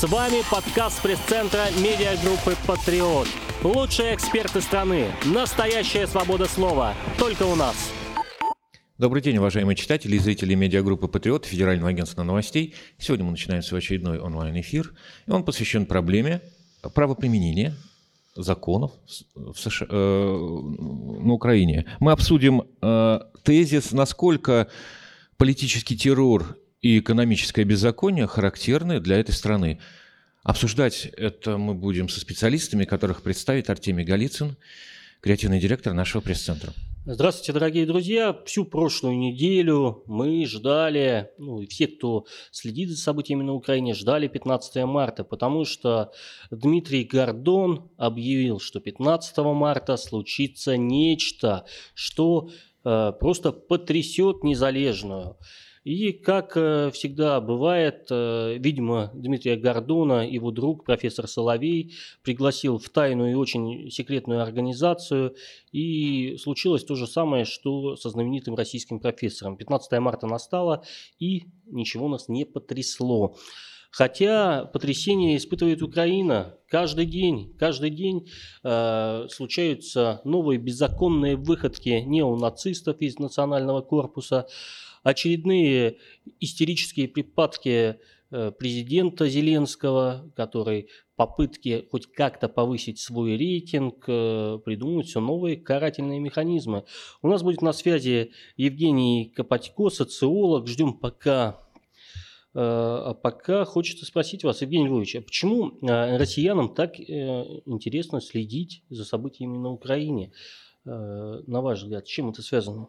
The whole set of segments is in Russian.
С вами подкаст пресс-центра медиагруппы «Патриот». Лучшие эксперты страны. Настоящая свобода слова. Только у нас. Добрый день, уважаемые читатели и зрители медиагруппы «Патриот» Федерального агентства новостей. Сегодня мы начинаем свой очередной онлайн-эфир, и он посвящен проблеме правоприменения законов в США, э, на Украине. Мы обсудим э, тезис, насколько политический террор и экономическое беззаконие характерны для этой страны. Обсуждать это мы будем со специалистами, которых представит Артемий Голицын, креативный директор нашего пресс-центра. Здравствуйте, дорогие друзья. Всю прошлую неделю мы ждали, ну и все, кто следит за событиями на Украине, ждали 15 марта, потому что Дмитрий Гордон объявил, что 15 марта случится нечто, что э, просто потрясет незалежную. И, как э, всегда бывает, э, видимо, Дмитрия Гордона, его друг, профессор Соловей, пригласил в тайную и очень секретную организацию. И случилось то же самое, что со знаменитым российским профессором. 15 марта настало, и ничего нас не потрясло. Хотя потрясение испытывает Украина каждый день. Каждый день э, случаются новые беззаконные выходки неонацистов из национального корпуса очередные истерические припадки э, президента Зеленского, который попытки хоть как-то повысить свой рейтинг, э, придумывают все новые карательные механизмы. У нас будет на связи Евгений Копатько, социолог. Ждем пока э, а пока хочется спросить вас, Евгений Львович, а почему россиянам так интересно следить за событиями на Украине? На ваш взгляд, с чем это связано?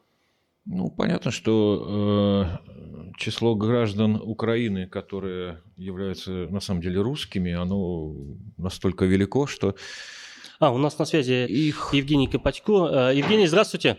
Ну, понятно, что э, число граждан Украины, которые являются на самом деле русскими, оно настолько велико, что... А, у нас на связи их... Евгений Копатько. Э, Евгений, здравствуйте.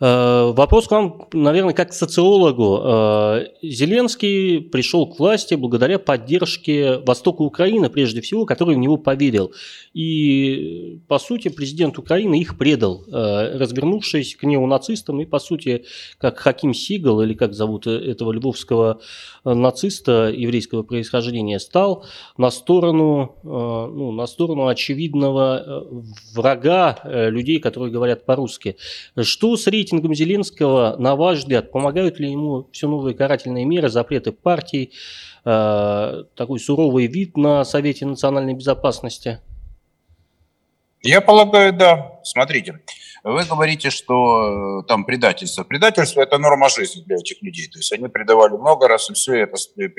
Вопрос к вам, наверное, как к социологу. Э, Зеленский пришел к власти благодаря поддержке Востока Украины, прежде всего, который в него поверил. И, по сути, президент Украины их предал, э, развернувшись к неонацистам и, по сути, как Хаким Сигал, или как зовут этого львовского нациста еврейского происхождения, стал на сторону, ну, на сторону очевидного врага людей, которые говорят по-русски. Что с рейтингом Зеленского, на ваш взгляд, помогают ли ему все новые карательные меры, запреты партий, э, такой суровый вид на Совете национальной безопасности? Я полагаю, да. Смотрите, вы говорите, что э, там предательство. Предательство – это норма жизни для этих людей. То есть они предавали много раз, и все это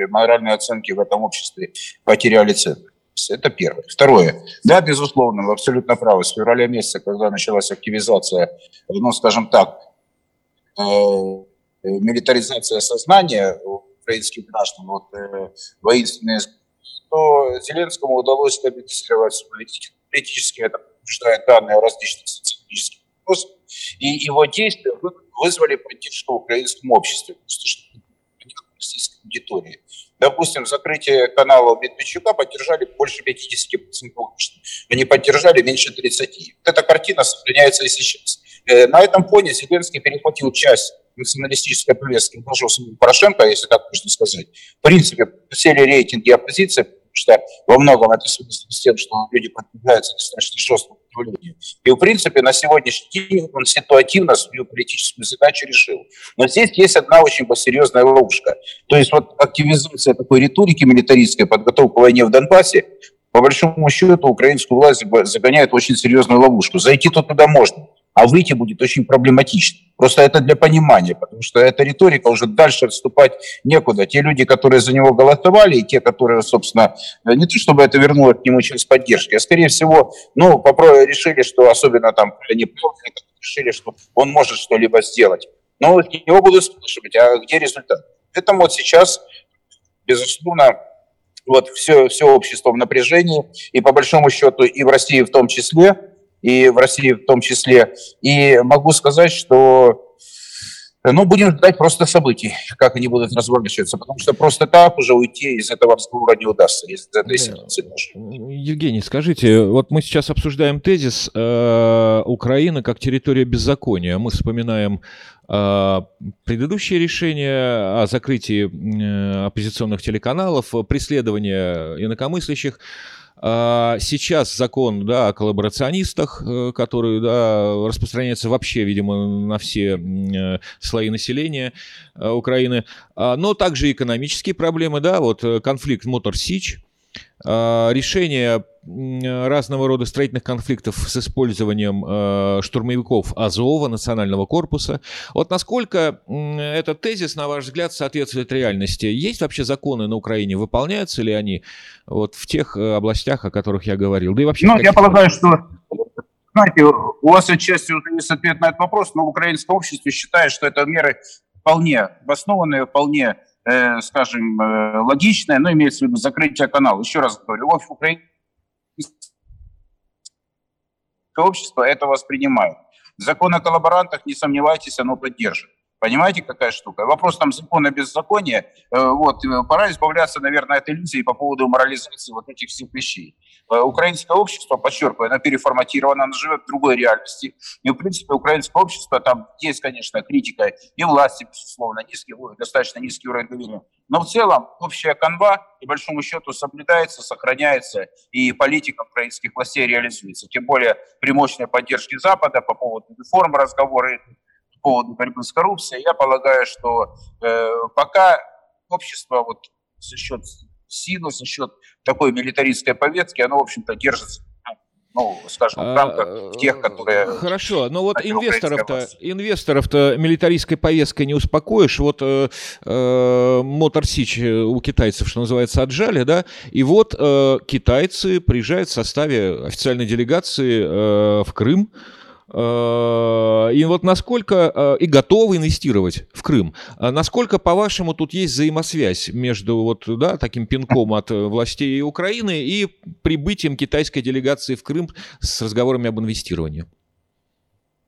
моральные оценки в этом обществе потеряли цену. Это первое. Второе. Да, безусловно, вы абсолютно правы. С февраля месяца, когда началась активизация, ну, скажем так, э, милитаризация сознания украинских граждан, вот э, воинственные, то Зеленскому удалось стабилизировать политически, это подтверждает данные о различных социологических вопросах, и его действия вызвали поддержку в украинском обществе, просто чтобы российской аудитории. Допустим, закрытие канала Медведчука поддержали больше 50%, они поддержали меньше 30%. Вот эта картина сохраняется и сейчас. Э, на этом фоне Зеленский перехватил часть националистической повестки, вложил Порошенко, если так можно сказать. В принципе, сели рейтинги оппозиции, что во многом это связано с тем, что люди подвергаются достаточно жесткому давлению. И, в принципе, на сегодняшний день он ситуативно свою политическую задачу решил. Но здесь есть одна очень серьезная ловушка. То есть вот активизация такой риторики милитаристской, подготовка к войне в Донбассе, по большому счету, украинскую власть загоняет в очень серьезную ловушку. Зайти туда можно, а выйти будет очень проблематично. Просто это для понимания, потому что эта риторика уже дальше отступать некуда. Те люди, которые за него голосовали, и те, которые, собственно, не то чтобы это вернуло к нему часть поддержки, а скорее всего, ну, попробовали, решили, что особенно там они решили, что он может что-либо сделать. Но его будут спрашивать, а где результат? Поэтому вот сейчас, безусловно, вот все, все общество в напряжении, и по большому счету и в России в том числе, и в России в том числе. И могу сказать, что Ну, будем ждать просто событий, как они будут разворачиваться, потому что просто так уже уйти из этого разговора не удастся, из этой ситуации. Евгений, скажите, вот мы сейчас обсуждаем тезис э, Украины как территория беззакония. Мы вспоминаем э, предыдущее решение о закрытии э, оппозиционных телеканалов, преследование инакомыслящих. А, сейчас закон да, о коллаборационистах, э, который да, распространяется вообще, видимо, на все э, слои населения э, Украины, а, но также экономические проблемы, да, вот конфликт Мотор-Сич, а, решение разного рода строительных конфликтов с использованием э, штурмовиков Азова, национального корпуса. Вот насколько этот тезис, на ваш взгляд, соответствует реальности? Есть вообще законы на Украине? Выполняются ли они вот в тех э, областях, о которых я говорил? Да и вообще ну, я полагаю, что знаете, у вас отчасти уже есть ответ на этот вопрос, но украинское общество считает, что это меры вполне обоснованные, вполне э, скажем, э, логичное, но имеется в виду закрытие канала. Еще раз говорю, в Украине общество это воспринимает. Закон о коллаборантах, не сомневайтесь, оно поддержит. Понимаете, какая штука? Вопрос там закона беззакония. Э, вот, э, пора избавляться, наверное, от иллюзии по поводу морализации вот этих всех вещей. Э, украинское общество, подчеркиваю, оно переформатировано, оно живет в другой реальности. И, в принципе, украинское общество, там есть, конечно, критика и власти, безусловно, низкий, достаточно низкий уровень доверия. Но в целом общая канва, и большому счету, соблюдается, сохраняется, и политика украинских властей реализуется. Тем более при мощной поддержке Запада по поводу реформ, разговоры поводу борьбы с коррупцией, я полагаю, что э, пока общество вот за счет силы, за счет такой милитаристской повестки, оно, в общем-то, держится ну, скажем, в рамках а, тех, которые... Хорошо, но вот инвесторов-то, инвесторов-то милитаристской повесткой не успокоишь. Вот э, э, Мотор Сич у китайцев, что называется, отжали, да, и вот э, китайцы приезжают в составе официальной делегации э, в Крым, и вот насколько э, и готовы инвестировать в Крым. А насколько, по-вашему, тут есть взаимосвязь между вот, да, таким пинком от властей Украины и прибытием китайской делегации в Крым с разговорами об инвестировании?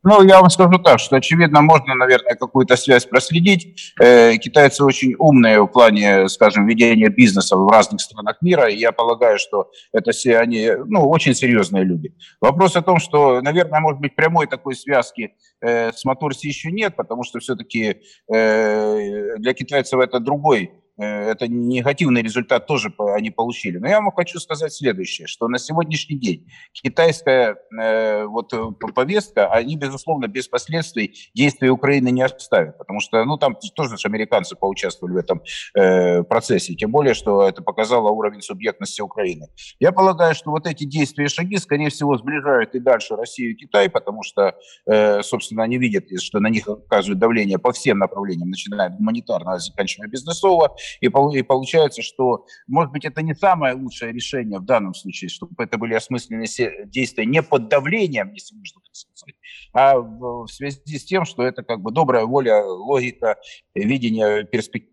Ну, я вам скажу так, что, очевидно, можно, наверное, какую-то связь проследить. Э, китайцы очень умные в плане, скажем, ведения бизнеса в разных странах мира, и я полагаю, что это все они, ну, очень серьезные люди. Вопрос о том, что, наверное, может быть, прямой такой связки э, с Моторси еще нет, потому что все-таки э, для китайцев это другой это негативный результат тоже они получили. Но я вам хочу сказать следующее, что на сегодняшний день китайская э, вот э, повестка, они, безусловно, без последствий действия Украины не оставят, потому что, ну, там тоже американцы поучаствовали в этом э, процессе, тем более, что это показало уровень субъектности Украины. Я полагаю, что вот эти действия и шаги, скорее всего, сближают и дальше Россию и Китай, потому что, э, собственно, они видят, что на них оказывают давление по всем направлениям, начиная от гуманитарного, заканчивая бизнесово, и, и получается, что, может быть, это не самое лучшее решение в данном случае, чтобы это были осмысленные действия не под давлением, если можно так сказать, а в связи с тем, что это как бы добрая воля, логика, видение перспектив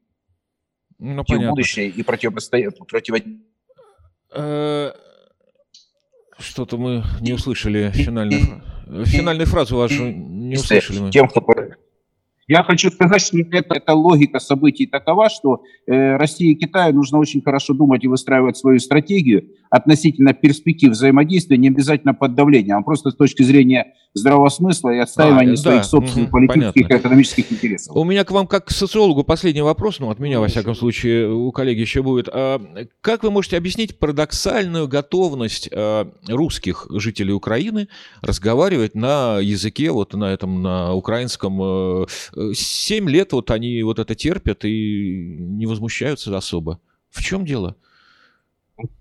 ну, будущее и противостояние. Э, что-то мы не услышали финальную, финальную фразу вашу не услышали мы. Тем, кто я хочу сказать, что это, эта логика событий такова, что э, России и Китаю нужно очень хорошо думать и выстраивать свою стратегию относительно перспектив взаимодействия, не обязательно под давлением, а просто с точки зрения здравого смысла и отстаивания а, своих да, собственных угу, политических понятно. и экономических интересов. У меня к вам как к социологу последний вопрос, ну от меня во всяком случае, у коллеги еще будет. А, как вы можете объяснить парадоксальную готовность а, русских жителей Украины разговаривать на языке, вот на этом, на украинском? А, семь лет вот они вот это терпят и не возмущаются особо. В чем дело?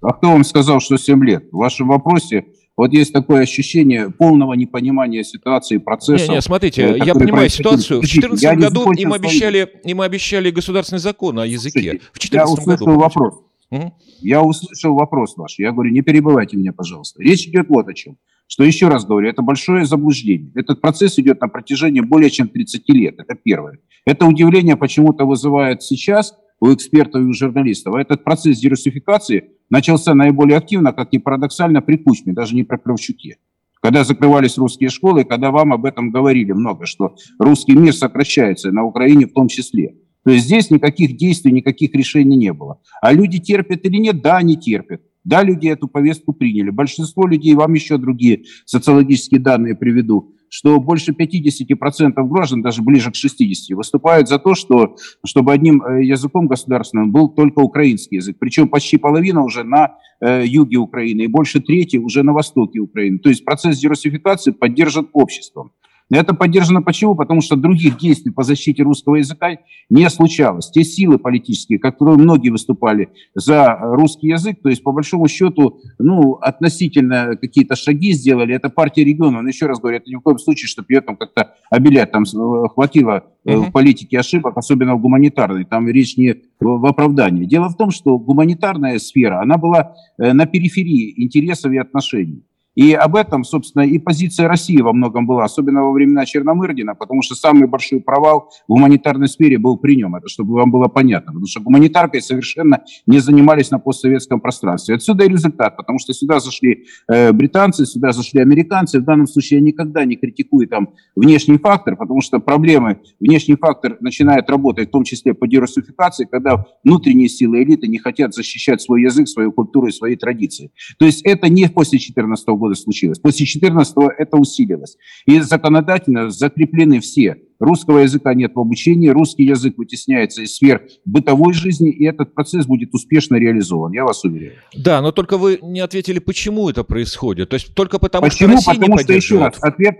А кто вам сказал, что 7 лет? В вашем вопросе вот есть такое ощущение полного непонимания ситуации, процесса. Не, не, смотрите, э, я понимаю ситуацию. В 2014 году им обещали, им обещали государственный закон о языке. В 2014 я услышал году. вопрос. Угу. Я услышал вопрос ваш. Я говорю, не перебывайте меня, пожалуйста. Речь идет вот о чем. Что еще раз говорю, это большое заблуждение. Этот процесс идет на протяжении более чем 30 лет. Это первое. Это удивление почему-то вызывает сейчас у экспертов и у журналистов. Этот процесс дерусификации начался наиболее активно, как ни парадоксально, при Кучме, даже не при Кравчуке. когда закрывались русские школы, когда вам об этом говорили много, что русский мир сокращается, на Украине в том числе. То есть здесь никаких действий, никаких решений не было. А люди терпят или нет? Да, они терпят. Да, люди эту повестку приняли. Большинство людей, вам еще другие социологические данные приведу, что больше 50% граждан, даже ближе к 60%, выступают за то, что, чтобы одним э, языком государственным был только украинский язык. Причем почти половина уже на э, юге Украины и больше трети уже на востоке Украины. То есть процесс дерусификации поддержан обществом. Это поддержано почему? Потому что других действий по защите русского языка не случалось. Те силы политические, которые многие выступали за русский язык, то есть по большому счету, ну, относительно какие-то шаги сделали, это партия региона. Но еще раз говорю, это ни в коем случае, чтобы ее там как-то обелять, там э, хватило угу. в политике ошибок, особенно в гуманитарной. Там речь не в оправдании. Дело в том, что гуманитарная сфера, она была э, на периферии интересов и отношений. И об этом, собственно, и позиция России во многом была, особенно во времена Черномырдина, потому что самый большой провал в гуманитарной сфере был при нем, это чтобы вам было понятно, потому что гуманитаркой совершенно не занимались на постсоветском пространстве. Отсюда и результат, потому что сюда зашли э, британцы, сюда зашли американцы, в данном случае я никогда не критикую там внешний фактор, потому что проблемы, внешний фактор начинает работать, в том числе по дерусификации, когда внутренние силы элиты не хотят защищать свой язык, свою культуру и свои традиции. То есть это не после 14 года случилось. После 14-го это усилилось. И законодательно закреплены все. Русского языка нет в обучении, русский язык вытесняется из сфер бытовой жизни, и этот процесс будет успешно реализован, я вас уверяю. Да, но только вы не ответили, почему это происходит. То есть только потому, почему? что Россия потому не что, еще раз, ответ,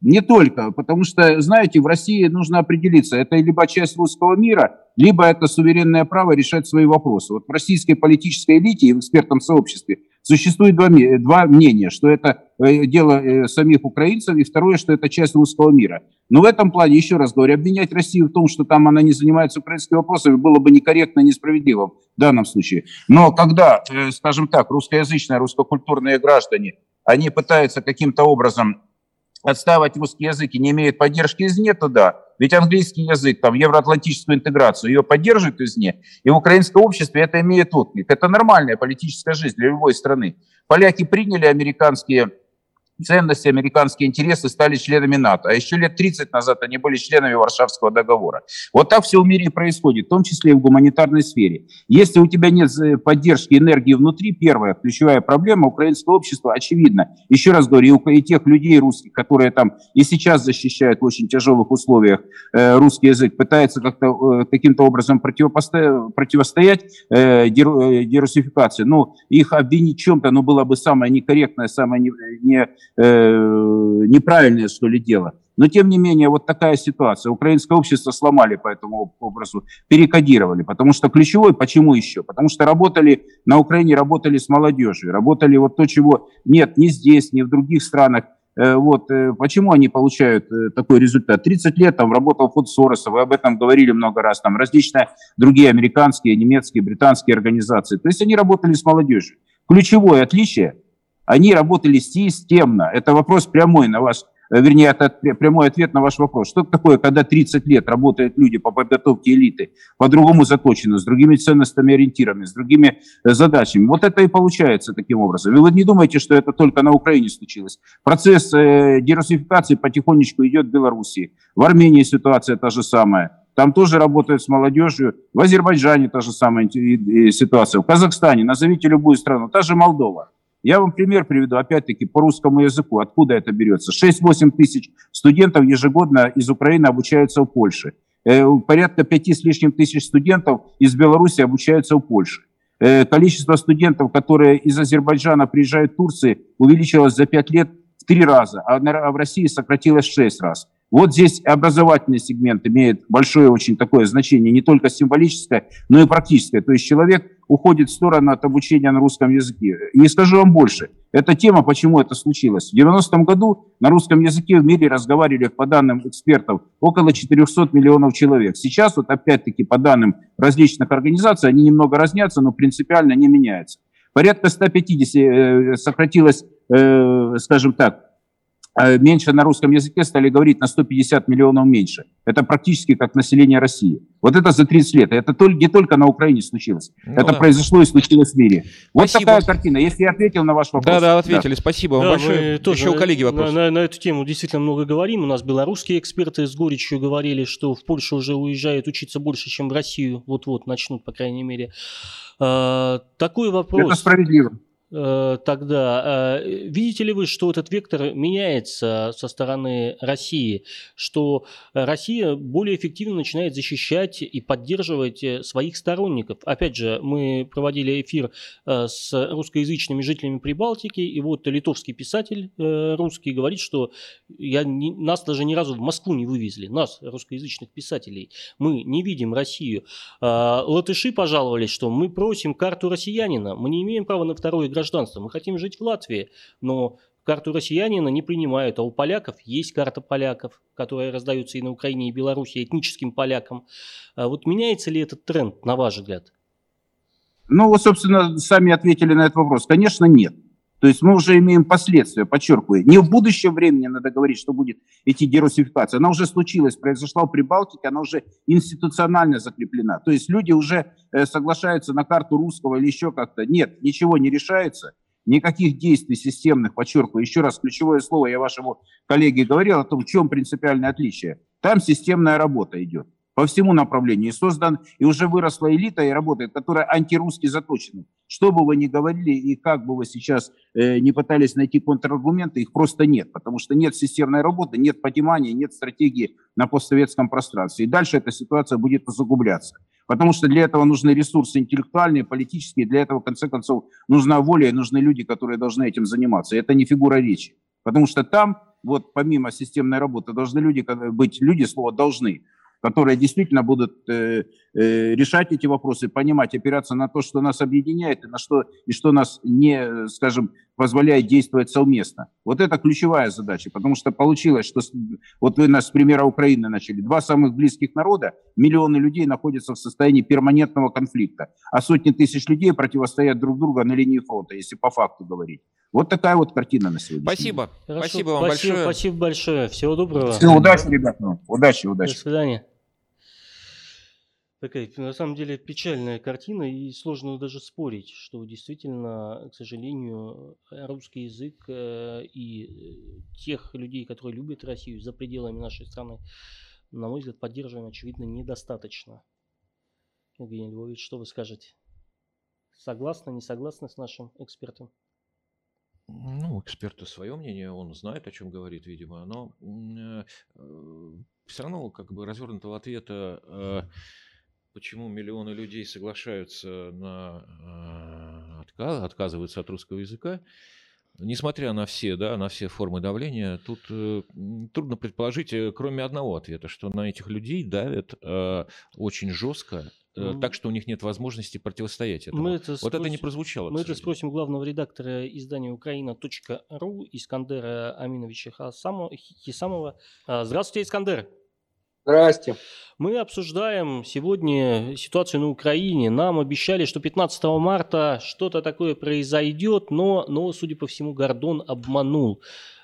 не только, потому что, знаете, в России нужно определиться, это либо часть русского мира, либо это суверенное право решать свои вопросы. Вот в российской политической элите и в экспертном сообществе существует два, два мнения, что это э, дело э, самих украинцев, и второе, что это часть русского мира. Но в этом плане, еще раз говорю, обвинять Россию в том, что там она не занимается украинскими вопросами, было бы некорректно, несправедливо в данном случае. Но когда, э, скажем так, русскоязычные, русскокультурные граждане, они пытаются каким-то образом отстаивать русский язык и не имеет поддержки извне, то да. Ведь английский язык, там, евроатлантическую интеграцию, ее поддерживают извне, и в украинском обществе это имеет отклик. Это нормальная политическая жизнь для любой страны. Поляки приняли американские ценности, американские интересы стали членами НАТО. А еще лет 30 назад они были членами Варшавского договора. Вот так все в мире происходит, в том числе и в гуманитарной сфере. Если у тебя нет э, поддержки энергии внутри, первая ключевая проблема украинского общества очевидна. Еще раз говорю, и тех людей русских, которые там и сейчас защищают в очень тяжелых условиях э, русский язык, пытаются как-то э, каким-то образом противостоять э, дерусификации. Ну, их обвинить чем-то, ну, было бы самое некорректное, самое не, не неправильное, что ли, дело. Но, тем не менее, вот такая ситуация. Украинское общество сломали по этому образу, перекодировали. Потому что ключевой, почему еще? Потому что работали, на Украине работали с молодежью, работали вот то, чего нет ни здесь, ни в других странах. Э, вот э, почему они получают э, такой результат? 30 лет там работал фонд Сороса, вы об этом говорили много раз, там различные другие американские, немецкие, британские организации. То есть они работали с молодежью. Ключевое отличие – они работали системно. Это вопрос прямой на ваш, э, вернее, это прямой ответ на ваш вопрос. Что такое, когда 30 лет работают люди по подготовке элиты, по-другому заточены, с другими ценностями, ориентирами, с другими э, задачами? Вот это и получается таким образом. И вы не думаете, что это только на Украине случилось. Процесс э, дерусификации потихонечку идет в Белоруссии. В Армении ситуация та же самая. Там тоже работают с молодежью. В Азербайджане та же самая ситуация. В Казахстане, назовите любую страну, та же Молдова. Я вам пример приведу, опять-таки, по русскому языку. Откуда это берется? 6-8 тысяч студентов ежегодно из Украины обучаются в Польше. Э, порядка 5 с лишним тысяч студентов из Беларуси обучаются в Польше. Э, количество студентов, которые из Азербайджана приезжают в Турцию, увеличилось за 5 лет в 3 раза, а, а в России сократилось в 6 раз. Вот здесь образовательный сегмент имеет большое очень такое значение, не только символическое, но и практическое. То есть человек уходит в сторону от обучения на русском языке. И скажу вам больше, эта тема, почему это случилось. В 90-м году на русском языке в мире разговаривали, по данным экспертов, около 400 миллионов человек. Сейчас, вот опять-таки, по данным различных организаций, они немного разнятся, но принципиально не меняются. Порядка 150 э, сократилось, э, скажем так, меньше на русском языке стали говорить на 150 миллионов меньше. Это практически как население России. Вот это за 30 лет. Это не только на Украине случилось. Ну, это да. произошло и случилось в мире. Вот Спасибо. такая картина. Если я ответил на ваш вопрос. Да, да, ответили. Да. Спасибо вам да, большое. Тоже Еще у коллеги вопрос. На, на, на эту тему действительно много говорим. У нас белорусские эксперты с горечью говорили, что в Польшу уже уезжают учиться больше, чем в Россию. Вот-вот начнут, по крайней мере. А, такой вопрос. Это справедливо. Э, тогда э, видите ли вы, что этот вектор меняется со стороны России, что Россия более эффективно начинает защищать и поддерживать э, своих сторонников? Опять же, мы проводили эфир с русскоязычными жителями Прибалтики, и вот литовский писатель русский говорит, что я нас даже ни разу в Москву не вывезли, нас, русскоязычных писателей. Мы не видим Россию. Латыши пожаловались, что мы просим карту россиянина, мы не имеем права на второе гражданство. Мы хотим жить в Латвии, но карту россиянина не принимают, а у поляков есть карта поляков, которая раздается и на Украине, и Беларуси, этническим полякам. А вот меняется ли этот тренд, на ваш взгляд? Ну, вы, собственно, сами ответили на этот вопрос. Конечно, нет. То есть мы уже имеем последствия, подчеркиваю. Не в будущем времени надо говорить, что будет идти дерусификация. Она уже случилась, произошла в Прибалтике, она уже институционально закреплена. То есть люди уже э, соглашаются на карту русского или еще как-то. Нет, ничего не решается. Никаких действий системных, подчеркиваю, еще раз, ключевое слово, я вашему коллеге говорил о том, в чем принципиальное отличие. Там системная работа идет по всему направлению. Создан, и уже выросла элита и работает, которая антирусски заточена. Что бы вы ни говорили и как бы вы сейчас э, не пытались найти контраргументы, их просто нет, потому что нет системной работы, нет понимания, нет стратегии на постсоветском пространстве. И дальше эта ситуация будет усугубляться. Потому что для этого нужны ресурсы интеллектуальные, политические, для этого, в конце концов, нужна воля и нужны люди, которые должны этим заниматься. И это не фигура речи. Потому что там, вот помимо системной работы, должны люди, быть люди, слово «должны», которые действительно будут э, э, решать эти вопросы, понимать, опираться на то, что нас объединяет и на что и что нас не, скажем, позволяет действовать совместно. Вот это ключевая задача, потому что получилось, что вот вы нас с примера Украины начали. Два самых близких народа, миллионы людей находятся в состоянии перманентного конфликта, а сотни тысяч людей противостоят друг другу на линии фронта, если по факту говорить. Вот такая вот картина на сегодня. Спасибо. Хорошо, спасибо вам спасибо, большое. Спасибо большое. Всего доброго. Всего удачи, ребята. Удачи, удачи. До свидания такая, на самом деле, печальная картина, и сложно даже спорить, что действительно, к сожалению, русский язык э, и э, тех людей, которые любят Россию за пределами нашей страны, на мой взгляд, поддерживаем, очевидно, недостаточно. Евгений Львович, что вы скажете? Согласны, не согласны с нашим экспертом? Ну, эксперты свое мнение, он знает, о чем говорит, видимо, но э, э, все равно как бы развернутого ответа э, почему миллионы людей соглашаются на э, отказ, отказываются от русского языка, несмотря на все, да, на все формы давления, тут э, трудно предположить, э, кроме одного ответа, что на этих людей давят э, очень жестко, э, так что у них нет возможности противостоять этому. Мы это вот спросим, это не прозвучало. Мы это спросим главного редактора издания Украина.ру Искандера Аминовича Хисамова. А, здравствуйте, Искандер. Здрасте. Мы обсуждаем сегодня ситуацию на Украине. Нам обещали, что 15 марта что-то такое произойдет, но, но судя по всему, Гордон обманул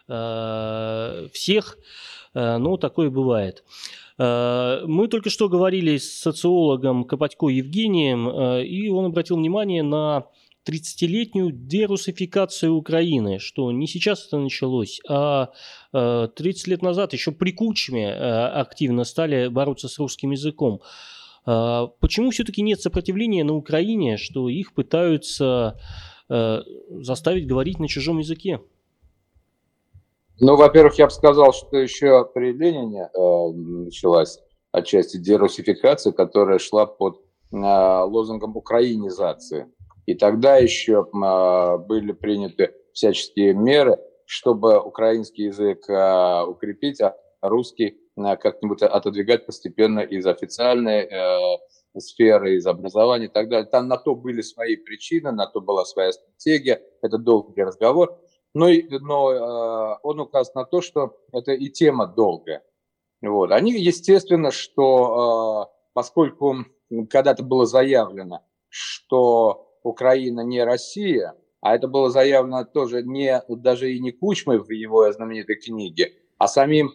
э, всех. Э, но такое бывает. Э, мы только что говорили с социологом Копатько Евгением, э, и он обратил внимание на 30-летнюю дерусификацию Украины, что не сейчас это началось, а 30 э, лет назад еще при Кучме э, активно стали бороться с русским языком. Э, почему все-таки нет сопротивления на Украине, что их пытаются заставить говорить на чужом языке? Ну, во-первых, я бы сказал, что еще при Ленине э, началась отчасти дерусификация, которая шла под э, лозунгом украинизации. И тогда еще а, были приняты всяческие меры, чтобы украинский язык а, укрепить, а русский а, как-нибудь отодвигать постепенно из официальной э, сферы, из образования и так далее. Там на то были свои причины, на то была своя стратегия, это долгий разговор. Но, но он указывает на то, что это и тема долгая. Вот. Они, естественно, что поскольку когда-то было заявлено, что Украина не Россия, а это было заявлено тоже не, даже и не Кучмой в его знаменитой книге, а самим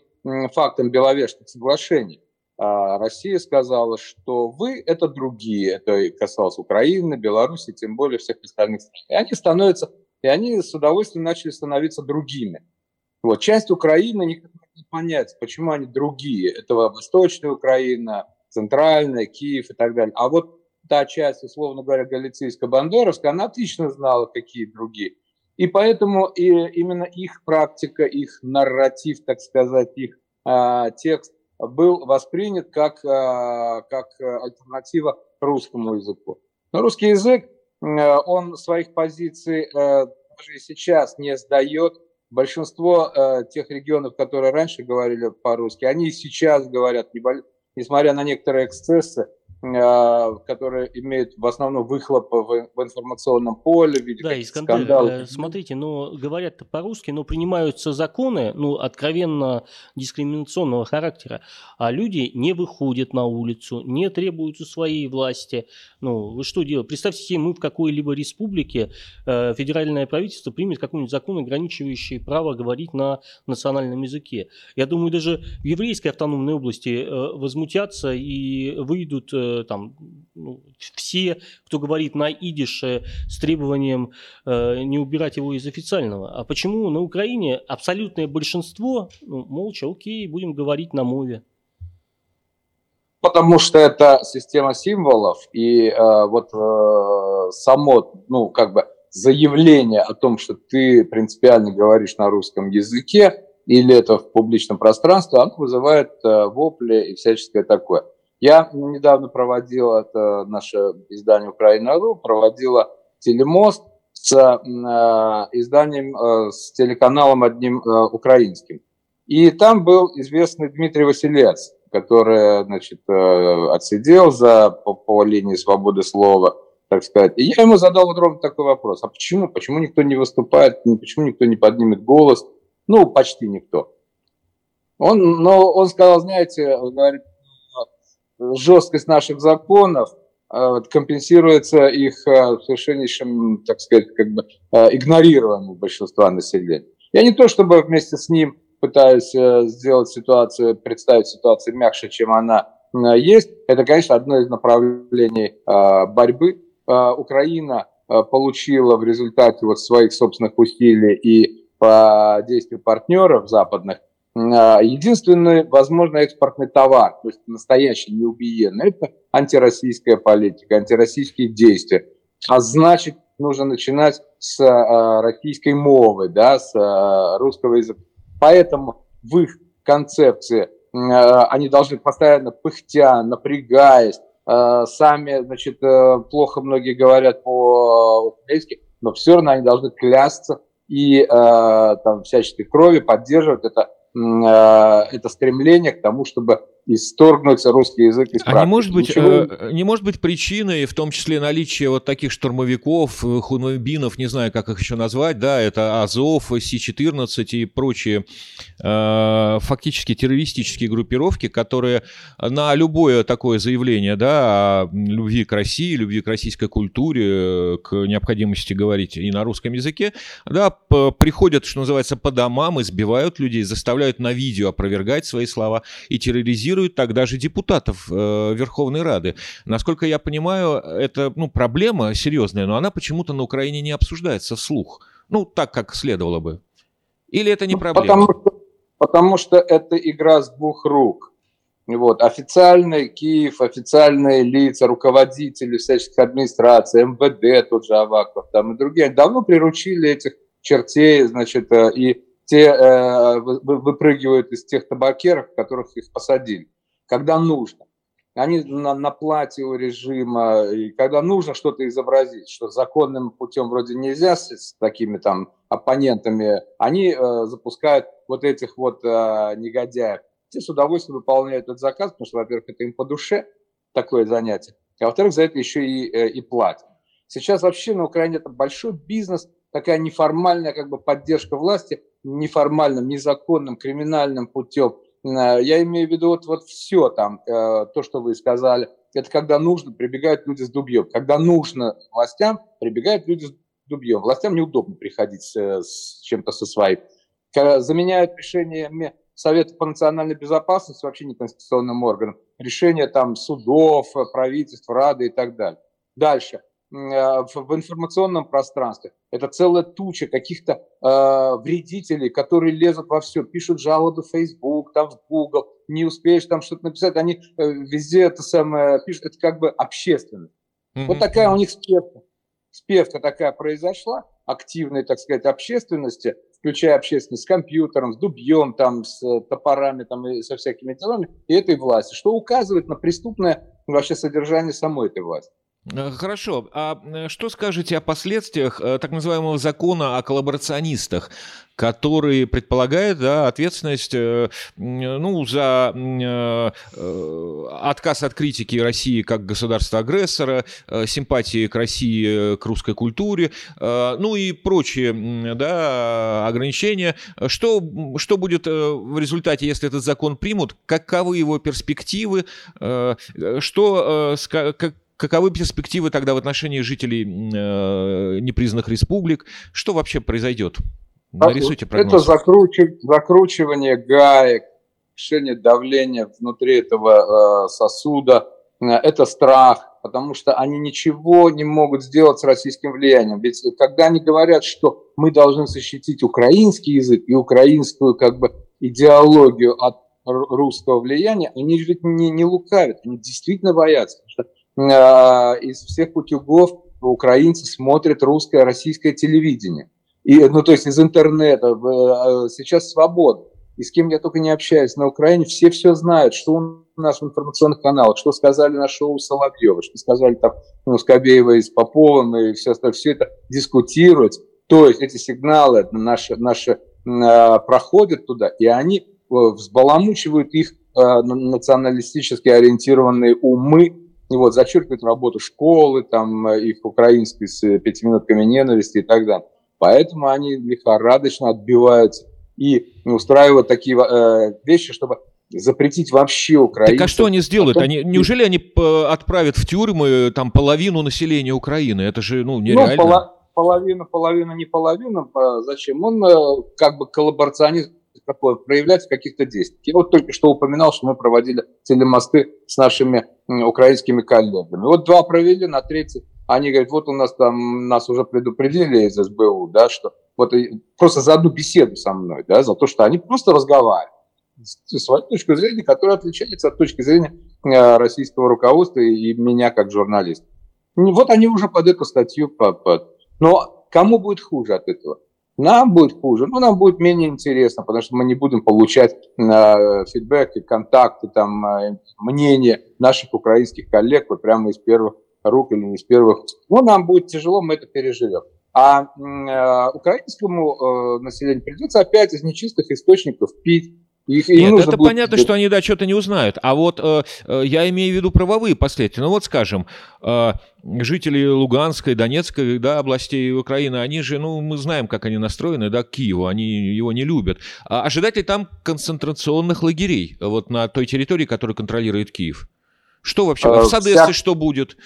фактом Беловежских соглашений. А Россия сказала, что вы – это другие. Это касалось Украины, Беларуси, тем более всех остальных стран. И они становятся, и они с удовольствием начали становиться другими. Вот. Часть Украины никак не понять, почему они другие. Это Восточная Украина, Центральная, Киев и так далее. А вот та часть, условно говоря, Галицийско-Бандеровская, она отлично знала, какие другие. И поэтому и именно их практика, их нарратив, так сказать, их э, текст был воспринят как, э, как альтернатива русскому языку. Но русский язык, э, он своих позиций э, даже и сейчас не сдает. Большинство э, тех регионов, которые раньше говорили по-русски, они и сейчас говорят, несмотря на некоторые эксцессы, которые имеют в основном выхлоп в, в информационном поле, в виде да, Искандер, скандалов. Э, смотрите, но говорят по-русски, но принимаются законы, ну, откровенно дискриминационного характера, а люди не выходят на улицу, не требуют у своей власти. Ну, вы что делаете? Представьте себе, мы в какой-либо республике, э, федеральное правительство примет какой-нибудь закон, ограничивающий право говорить на национальном языке. Я думаю, даже в еврейской автономной области э, возмутятся и выйдут э, там ну, все, кто говорит на идише с требованием э, не убирать его из официального. А почему на Украине абсолютное большинство, ну, молча, окей, будем говорить на мове. Потому что это система символов, и э, вот э, само, ну, как бы заявление о том, что ты принципиально говоришь на русском языке, или это в публичном пространстве, оно вызывает э, вопли и всяческое такое. Я недавно проводил, это наше издание Украина.ру, проводила телемост с э, изданием, э, с телеканалом одним э, украинским. И там был известный Дмитрий Василец, который, значит, э, отсидел за, по, по линии свободы слова, так сказать. И я ему задал вот ровно такой вопрос. А почему? Почему никто не выступает? Почему никто не поднимет голос? Ну, почти никто. Он, но он сказал, знаете, говорит, жесткость наших законов э, компенсируется их э, совершеннейшим, так сказать, как бы э, игнорированием большинства населения. Я не то чтобы вместе с ним пытаюсь сделать ситуацию, представить ситуацию мягче, чем она есть. Это, конечно, одно из направлений борьбы. Украина получила в результате вот своих собственных усилий и по действию партнеров западных единственный, возможно, экспортный товар, то есть настоящий, неубиенный, это антироссийская политика, антироссийские действия. А значит, нужно начинать с а, российской мовы, да, с а, русского языка. Поэтому в их концепции они должны постоянно пыхтя, напрягаясь, сами, значит, э, плохо многие говорят по-украински, но все равно они должны клясться и там всяческой крови поддерживать это это стремление к тому, чтобы исторгнуть русский язык из практики. А не может, быть, Ничего... э, не может быть причиной, в том числе наличие вот таких штурмовиков, э, хунвейбинов, не знаю, как их еще назвать, да, это Азов, Си-14 и прочие э, фактически террористические группировки, которые на любое такое заявление, да, о любви к России, любви к российской культуре, э, к необходимости говорить и на русском языке, да, приходят, что называется, по домам, избивают людей, заставляют на видео опровергать свои слова и терроризируют лоббируют тогда же депутатов э, Верховной Рады. Насколько я понимаю, это ну, проблема серьезная, но она почему-то на Украине не обсуждается вслух. Ну, так, как следовало бы. Или это не ну, проблема? Потому, потому что это игра с двух рук. Вот. Официальный Киев, официальные лица, руководители всяческих администраций, МВД, тот же Аваков там и другие, давно приручили этих чертей, значит, э, и те э, выпрыгивают из тех табакеров, которых их посадили, когда нужно. Они на, на платье у режима, и когда нужно что-то изобразить, что законным путем вроде нельзя с, с такими там оппонентами, они э, запускают вот этих вот э, негодяев. Те с удовольствием выполняют этот заказ, потому что, во-первых, это им по душе такое занятие, а во-вторых, за это еще и, э, и платят. Сейчас вообще на Украине это большой бизнес, такая неформальная как бы поддержка власти неформальным, незаконным, криминальным путем. Э, я имею в виду вот, вот все там, э, то, что вы сказали. Это когда нужно, прибегают люди с дубьем. Когда нужно властям, прибегают люди Дубьем. Властям неудобно приходить с, с чем-то со своим. Заменяют решение Совета по национальной безопасности, вообще не конституционным органом, решения там судов, правительств, Рады и так далее. Дальше. Э, в информационном пространстве. Это целая туча каких-то э, вредителей, которые лезут во все, пишут жалобы в Facebook, там в Google, не успеешь там что-то написать, они э, везде это самое пишут, это как бы общественность. Mm-hmm. Вот такая у них спевка. Спевка такая произошла, активной, так сказать, общественности, включая общественность с компьютером, с дубьем, там, с топорами там, и со всякими делами, и этой власти, что указывает на преступное вообще содержание самой этой власти. Э, хорошо. А э, что скажете о последствиях э, так называемого закона о коллаборационистах, который предполагает да, ответственность ну, за отказ от критики России как государства-агрессора, симпатии к России, к русской культуре, ну и прочие да, ограничения. Что, что будет в результате, если этот закон примут? Каковы его перспективы? Что, как, Каковы перспективы тогда в отношении жителей э, непризнанных республик? Что вообще произойдет? Нарисуйте прогноз. Это закручив... закручивание гаек, решение давления внутри этого э, сосуда. Э, это страх, потому что они ничего не могут сделать с российским влиянием. Ведь когда они говорят, что мы должны защитить украинский язык и украинскую как бы идеологию от русского влияния, они ведь не, не лукавят, они действительно боятся. Потому что из всех утюгов украинцы смотрят русское, российское телевидение. И, ну, то есть из интернета. Э, сейчас свобода. И с кем я только не общаюсь на Украине, все все знают, что у нас в информационных каналах, что сказали на шоу Соловьева, что сказали там ну, Скобеева и с Поповым, и все, все это дискутируют. То есть эти сигналы наши, наши э, проходят туда, и они э, взбаламучивают их э, националистически ориентированные умы вот, зачеркивает работу школы, там, э, их украинской с э, пятиминутками ненависти и так далее. Поэтому они лихорадочно отбиваются и устраивают такие э, вещи, чтобы запретить вообще украинцам. Так а что они сделают? Потом... Они, неужели они отправят в тюрьмы там половину населения Украины? Это же ну, ну нереально. Ну, пола половина, половина, не половина. Зачем? Он э, как бы коллаборационист проявлять в каких-то действиях. Я вот только что упоминал, что мы проводили телемосты с нашими украинскими коллегами. Вот два провели, на третий они говорят, вот у нас там, нас уже предупредили из СБУ, да, что вот просто за одну беседу со мной, да, за то, что они просто разговаривают свою точку зрения, которая отличается от точки зрения э, российского руководства и меня как журналиста. Вот они уже под эту статью, под... но кому будет хуже от этого? Нам будет хуже, но нам будет менее интересно, потому что мы не будем получать э, фидбэк и контакты, там, э, мнения наших украинских коллег вот прямо из первых рук или из первых. Ну, нам будет тяжело, мы это переживем. А э, украинскому э, населению придется опять из нечистых источников пить их, Нет, это будет... понятно, что они, да, что-то не узнают. А вот э, э, я имею в виду правовые последствия. Ну вот, скажем, э, жители Луганской, Донецкой, да, областей Украины, они же, ну, мы знаем, как они настроены, да, к Киеву, они его не любят. А ожидать ли там концентрационных лагерей вот на той территории, которую контролирует Киев? Что вообще? А, в Садессе вся... что будет?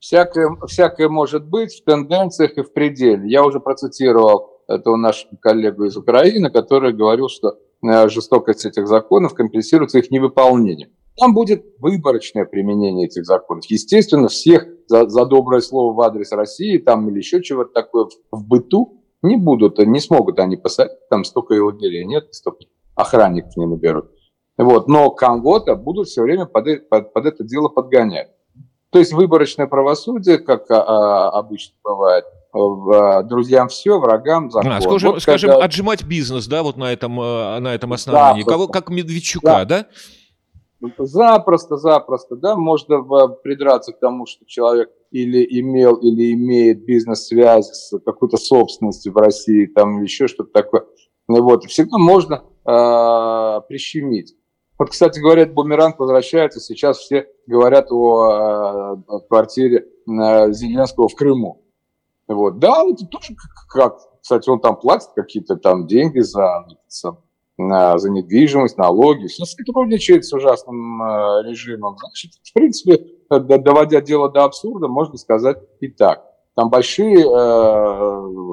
Всякое, всякое может быть в тенденциях и в пределе. Я уже процитировал этого нашего коллегу из Украины, который говорил, что э, жестокость этих законов компенсируется их невыполнением. Там будет выборочное применение этих законов. Естественно, всех за, за доброе слово в адрес России там или еще чего-то такое в, в быту не будут, не смогут они посадить, там столько его лагерей нет, столько охранников не наберут. Вот. Но кого-то будут все время под, под, под это дело подгонять. То есть выборочное правосудие, как а, а, обычно бывает, друзьям все, врагам закон. А, скажем, вот скажем когда... отжимать бизнес, да, вот на этом, э, на этом основании. Запросто. Кого, как Медведчука, да? да? Запросто, запросто, да, можно придраться к тому, что человек или имел, или имеет бизнес-связи с какой-то собственностью в России, там еще что-то такое. Вот, всегда можно э, прищемить. Вот, кстати говоря, бумеранг возвращается. Сейчас все говорят о, о квартире э, Зеленского в Крыму. Вот. Да, это тоже как, как, кстати, он там платит какие-то там деньги за, за, за недвижимость, налоги, все сотрудничает с ужасным э, режимом. Значит, в принципе, доводя дело до абсурда, можно сказать и так. там большие,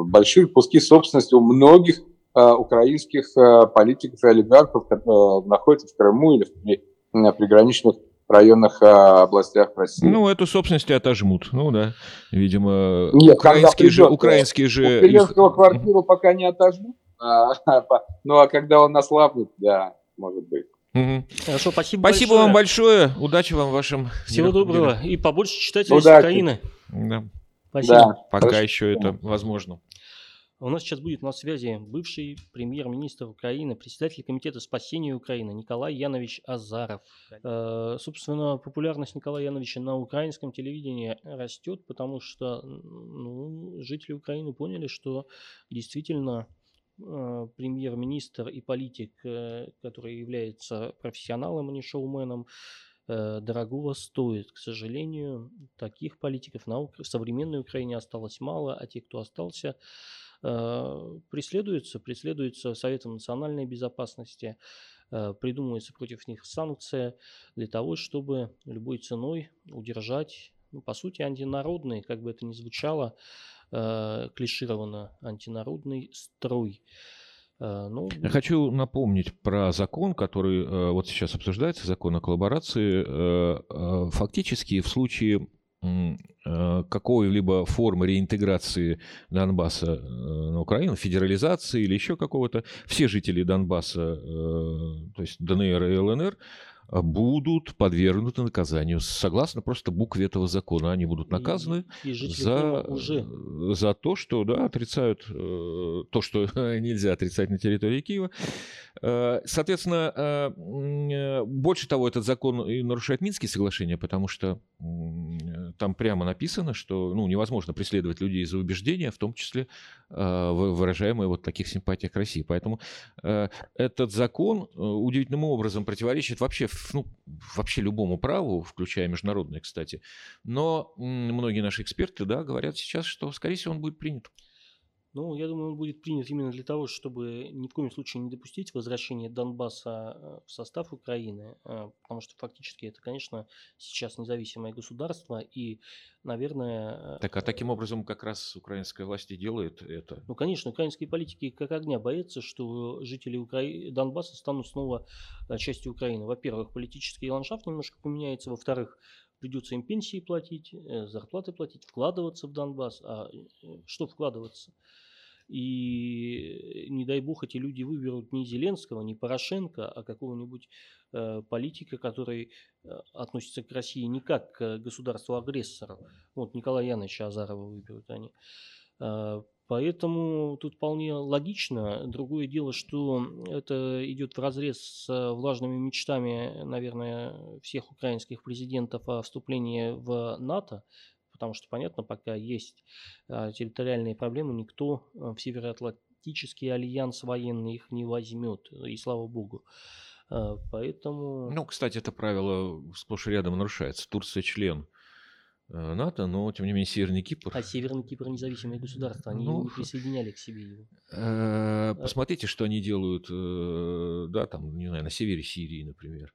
большие куски собственности у многих украинских политиков и олигархов, которые находятся в Крыму или в приграничных районных а, областях России. Ну, эту собственность отожмут. Ну да, видимо, Нет, украинские же, украинские же. У Зеленского их... квартиру пока не отожмут. А, ну а когда он ослабнет, да, может быть. Угу. Хорошо, спасибо. Спасибо большое. вам большое. Удачи вам в вашем. Всего доброго. И побольше читателей Удачи. из Украины. Да. Спасибо. Да. Пока Хорошо. еще это возможно. У нас сейчас будет на связи бывший премьер-министр Украины, председатель Комитета спасения Украины Николай Янович Азаров. Э, собственно, популярность Николая Яновича на украинском телевидении растет, потому что ну, жители Украины поняли, что действительно э, премьер-министр и политик, э, который является профессионалом, а не шоуменом, дорогого стоит. К сожалению, таких политиков на в современной Украине осталось мало, а те, кто остался, Э, преследуются, преследуются Советом национальной безопасности, э, придумывается против них санкция для того, чтобы любой ценой удержать, ну, по сути, антинародный, как бы это ни звучало, э, клишированно, антинародный строй. Ну, Я хочу напомнить про закон, который вот сейчас обсуждается, закон о коллаборации. Фактически в случае Э, какой-либо формы реинтеграции Донбасса э, на Украину, федерализации или еще какого-то, все жители Донбасса, э, то есть ДНР и ЛНР, будут подвергнуты наказанию. Согласно просто букве этого закона, они будут наказаны и, и за, уже. за то, что да, отрицают э, то, что нельзя отрицать на территории Киева. Э, соответственно, э, больше того, этот закон и нарушает Минские соглашения, потому что там прямо написано, что ну, невозможно преследовать людей за убеждения, в том числе выражаемые вот таких симпатиях к России. Поэтому этот закон удивительным образом противоречит вообще ну, вообще любому праву, включая международное, кстати. Но многие наши эксперты да, говорят сейчас, что, скорее всего, он будет принят. Ну, я думаю, он будет принят именно для того, чтобы ни в коем случае не допустить возвращения Донбасса э, в состав Украины, э, потому что фактически это, конечно, сейчас независимое государство, и, наверное... Э, так, а таким образом как раз украинская власть и делает это? Ну, конечно, украинские политики как огня боятся, что жители Укра... Донбасса станут снова частью Украины. Во-первых, политический ландшафт немножко поменяется, во-вторых, придется им пенсии платить, зарплаты платить, вкладываться в Донбасс. А что вкладываться? И не дай бог эти люди выберут не Зеленского, не Порошенко, а какого-нибудь э, политика, который э, относится к России не как к государству-агрессору. Вот Николая Яновича Азарова выберут они. Э, поэтому тут вполне логично. Другое дело, что это идет в разрез с влажными мечтами, наверное, всех украинских президентов о вступлении в НАТО потому что, понятно, пока есть а, территориальные проблемы, никто а, в Североатлантический альянс военный их не возьмет, и слава богу. Поэтому... Ну, кстати, это правило сплошь и рядом нарушается. Турция член э, НАТО, но тем не менее Северный Кипр. А Северный Кипр независимое государство, они ну, не присоединяли к себе его. Э, посмотрите, что они делают, э, да, там, не знаю, на севере Сирии, например.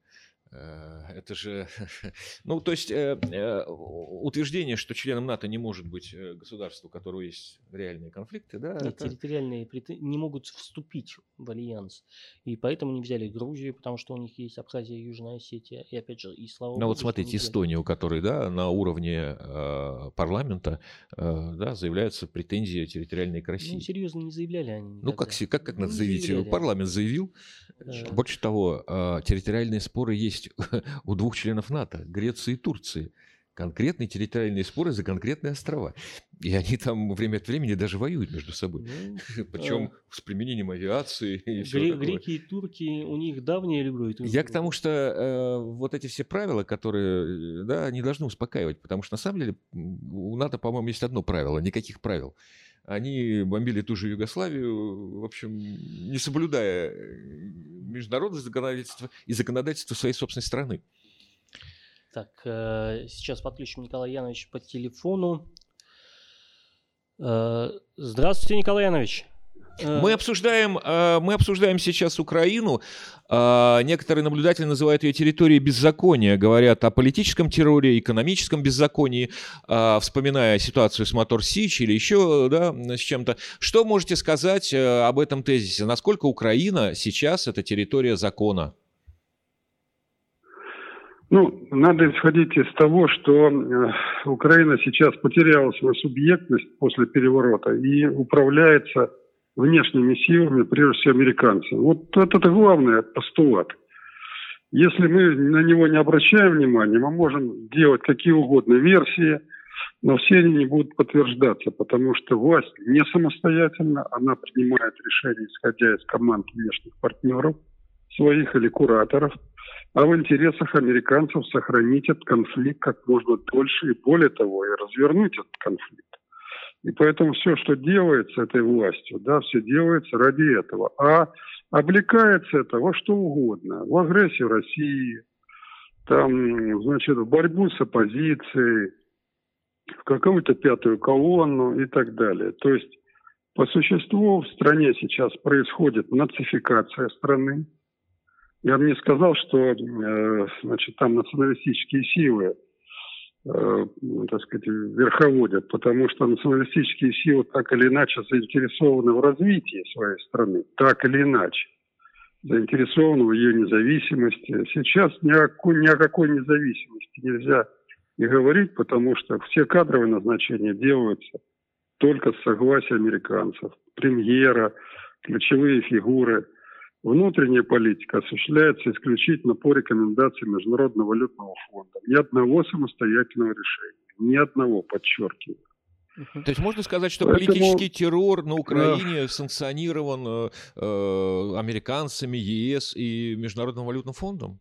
Э, это же, ну, то есть э, э, утверждение, что членом НАТО не может быть государство, у которого есть реальные конфликты, да? Нет, это... территориальные не могут вступить в альянс. И поэтому не взяли Грузию, потому что у них есть Абхазия Южная Осетия. И опять же, и слава Ну, Богу, вот смотрите, Эстония, у которой, да, на уровне э, парламента, э, да, заявляются претензии территориальной к России. Ну, серьезно, не заявляли они. Никогда. Ну, как, как, как надо заявить? Заявляли. Парламент заявил. Да. Больше того, э, территориальные споры есть есть у двух членов НАТО, Греции и Турции. Конкретные территориальные споры за конкретные острова. И они там время от времени даже воюют между собой. Ну, Причем а... с применением авиации и Гре- Греки и турки, у них давняя любовь. Я к тому, что э, вот эти все правила, которые, да, они должны успокаивать. Потому что на самом деле у НАТО, по-моему, есть одно правило. Никаких правил. Они бомбили ту же Югославию, в общем, не соблюдая э, международное законодательство и законодательство своей собственной страны. Так, э, сейчас подключим Николая Яновича по телефону. Э, здравствуйте, Николай Янович. Э. Мы обсуждаем, э, мы обсуждаем сейчас Украину. Э, некоторые наблюдатели называют ее территорией беззакония, говорят о политическом терроре, экономическом беззаконии, вспоминая ситуацию с Мотор Сич или еще да, с чем-то. Что можете сказать об этом тезисе? Насколько Украина сейчас это территория закона? Ну, надо исходить из того, что Украина сейчас потеряла свою субъектность после переворота и управляется внешними силами, прежде всего американцами. Вот это главный постулат. Если мы на него не обращаем внимания, мы можем делать какие угодно версии, но все они не будут подтверждаться, потому что власть не самостоятельна, она принимает решения, исходя из команд внешних партнеров, своих или кураторов – а в интересах американцев сохранить этот конфликт как можно дольше и более того, и развернуть этот конфликт. И поэтому все, что делается этой властью, да, все делается ради этого. А облекается это во что угодно. В агрессию России, там, значит, в борьбу с оппозицией, в какую-то пятую колонну и так далее. То есть, по существу, в стране сейчас происходит нацификация страны, я бы не сказал, что э, значит, там националистические силы так сказать, верховодят, потому что националистические силы так или иначе заинтересованы в развитии своей страны, так или иначе заинтересованы в ее независимости. Сейчас ни о, ни о какой независимости нельзя и говорить, потому что все кадровые назначения делаются только с согласия американцев. Премьера, ключевые фигуры – Внутренняя политика осуществляется исключительно по рекомендации Международного валютного фонда. Ни одного самостоятельного решения. Ни одного, подчеркиваю. То есть можно сказать, что Поэтому... политический террор на Украине да. санкционирован э, э, американцами, ЕС и Международным валютным фондом?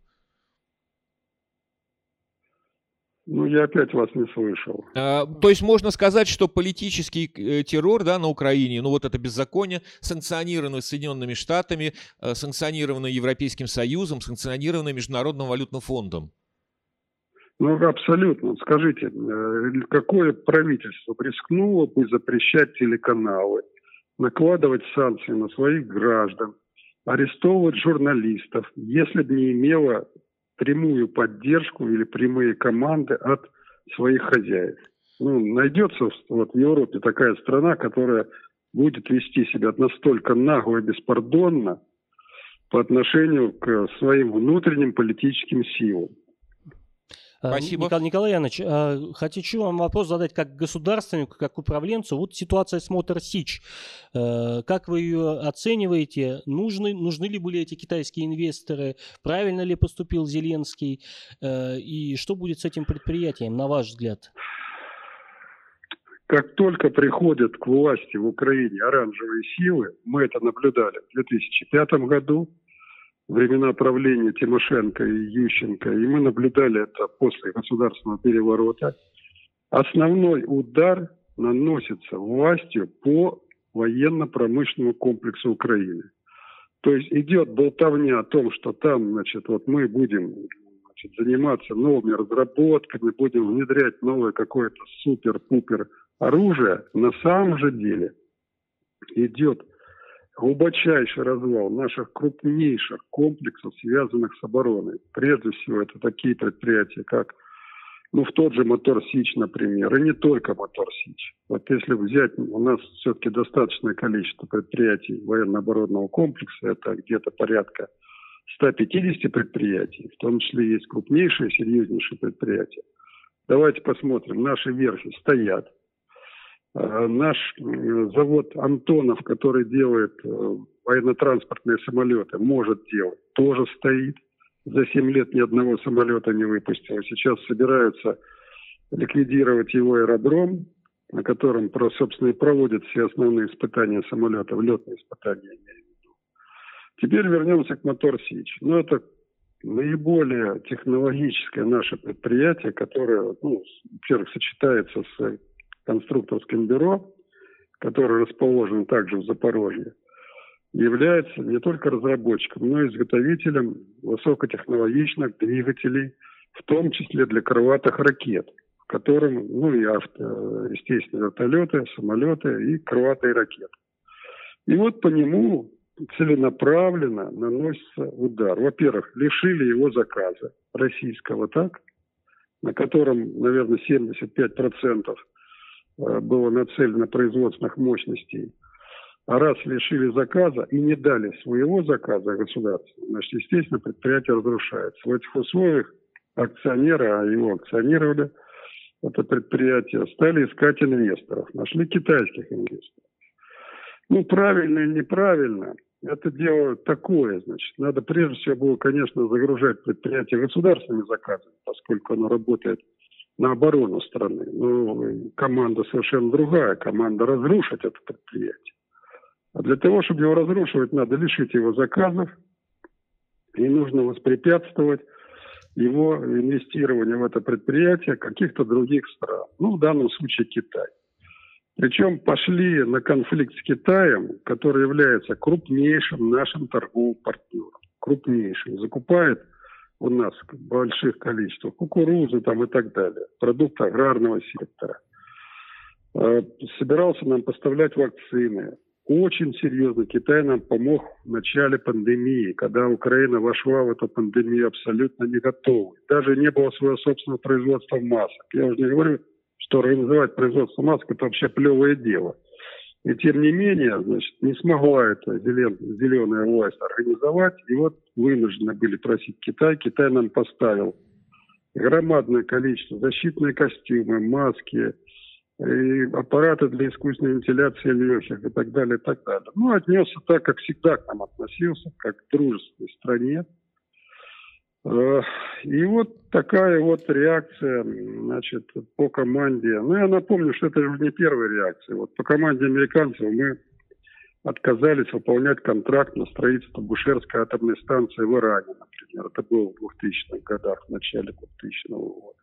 Ну, я опять вас не слышал. А, то есть можно сказать, что политический э, террор да, на Украине, ну вот это беззаконие, санкционировано Соединенными Штатами, э, санкционировано Европейским Союзом, санкционировано Международным валютным фондом. Ну, абсолютно. Скажите, э, какое правительство рискнуло бы запрещать телеканалы, накладывать санкции на своих граждан, арестовывать журналистов, если бы не имело прямую поддержку или прямые команды от своих хозяев. Ну, найдется вот в Европе такая страна, которая будет вести себя настолько нагло и беспардонно по отношению к своим внутренним политическим силам. Э, Спасибо. Николай Николаевич, э, хочу вам вопрос задать как государственнику, как управленцу. Вот ситуация с Мотор Сич. Э, как вы ее оцениваете? Нужны, нужны ли были эти китайские инвесторы? Правильно ли поступил Зеленский? И что будет с этим предприятием, на ваш взгляд? Как только приходят к власти в Украине оранжевые силы, мы это наблюдали в 2005 году, времена правления Тимошенко и Ющенко, и мы наблюдали это после государственного переворота, основной удар наносится властью по военно-промышленному комплексу Украины. То есть идет болтовня о том, что там, значит, вот мы будем значит, заниматься новыми разработками, будем внедрять новое какое-то супер-пупер оружие. На самом же деле идет глубочайший развал наших крупнейших комплексов, связанных с обороной. Прежде всего, это такие предприятия, как ну, в тот же Мотор Сич, например, и не только Мотор Сич. Вот если взять, у нас все-таки достаточное количество предприятий военно-оборонного комплекса, это где-то порядка 150 предприятий, в том числе есть крупнейшие, серьезнейшие предприятия. Давайте посмотрим, наши верфи стоят, наш завод Антонов, который делает э, военно-транспортные самолеты, может делать, тоже стоит. За 7 лет ни одного самолета не выпустил. Сейчас собираются ликвидировать его аэродром, на котором, собственно, и проводят все основные испытания самолетов, летные испытания, имею в виду. Теперь вернемся к Мотор Сич. Ну, это наиболее технологическое наше предприятие, которое, ну, во-первых, сочетается с конструкторским бюро, которое расположено также в Запорожье, является не только разработчиком, но и изготовителем высокотехнологичных двигателей, в том числе для крылатых ракет, в котором, ну и авто, естественно, вертолеты, самолеты и крылатые ракеты. И вот по нему целенаправленно наносится удар. Во-первых, лишили его заказа российского, так? На котором, наверное, 75% э, было нацелено производственных мощностей. А раз лишили заказа и не дали своего заказа государству, значит, естественно, предприятие разрушается. В этих условиях акционеры, а его акционировали, это предприятие, стали искать инвесторов. Нашли китайских инвесторов. Ну, правильно или неправильно, это дело такое, значит. Надо прежде всего было, конечно, загружать предприятие государственными заказами, поскольку оно работает на оборону страны. Но команда совершенно другая. Команда разрушить это предприятие. А для того, чтобы его разрушивать, надо лишить его заказов, и нужно воспрепятствовать его инвестированию в это предприятие каких-то других стран. Ну, в данном случае Китай. Причем пошли на конфликт с Китаем, который является крупнейшим нашим торговым партнером. Крупнейшим. Закупает у нас больших количествах кукурузы там и так далее. Продукты аграрного сектора. Э, собирался нам поставлять вакцины. Очень серьезно Китай нам помог в начале пандемии, когда Украина вошла в эту пандемию абсолютно не готовой. Даже не было своего собственного производства масок. Я уже не говорю что организовать производство масок – это вообще плевое дело. И тем не менее, значит, не смогла эта зелен, зеленая власть организовать. И вот вынуждены были просить Китай. Китай нам поставил громадное количество защитные костюмы, маски, и аппараты для искусственной вентиляции легких и так далее, и так далее. Ну, отнесся так, как всегда к нам относился, как к дружественной стране. Э, и вот такая вот реакция, значит, по команде. Ну, я напомню, что это же не первая реакция. Вот по команде американцев мы отказались выполнять контракт на строительство Бушерской атомной станции в Иране, например. Это было в 2000-х годах, в начале 2000 года.